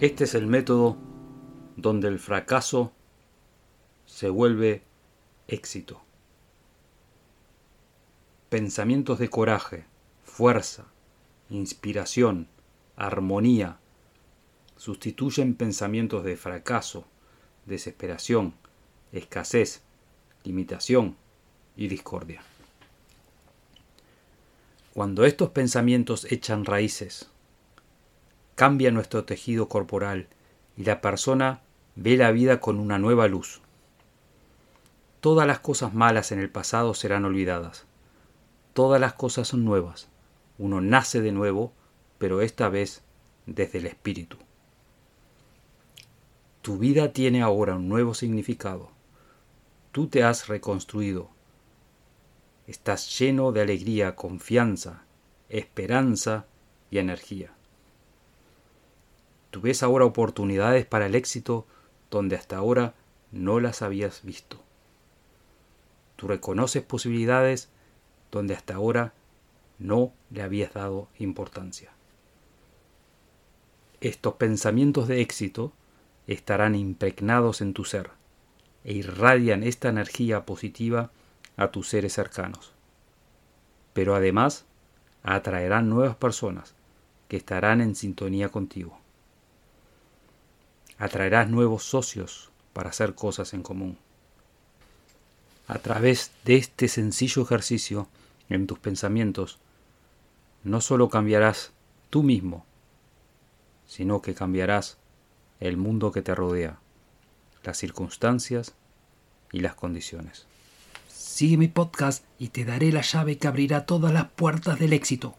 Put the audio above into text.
Este es el método donde el fracaso se vuelve éxito. Pensamientos de coraje, fuerza, inspiración, armonía, sustituyen pensamientos de fracaso, desesperación, escasez, limitación y discordia. Cuando estos pensamientos echan raíces, cambia nuestro tejido corporal y la persona ve la vida con una nueva luz. Todas las cosas malas en el pasado serán olvidadas. Todas las cosas son nuevas. Uno nace de nuevo, pero esta vez desde el espíritu. Tu vida tiene ahora un nuevo significado. Tú te has reconstruido. Estás lleno de alegría, confianza, esperanza y energía. Tú ves ahora oportunidades para el éxito donde hasta ahora no las habías visto. Tú reconoces posibilidades donde hasta ahora no le habías dado importancia. Estos pensamientos de éxito estarán impregnados en tu ser e irradian esta energía positiva a tus seres cercanos. Pero además atraerán nuevas personas que estarán en sintonía contigo atraerás nuevos socios para hacer cosas en común. A través de este sencillo ejercicio en tus pensamientos, no solo cambiarás tú mismo, sino que cambiarás el mundo que te rodea, las circunstancias y las condiciones. Sigue mi podcast y te daré la llave que abrirá todas las puertas del éxito.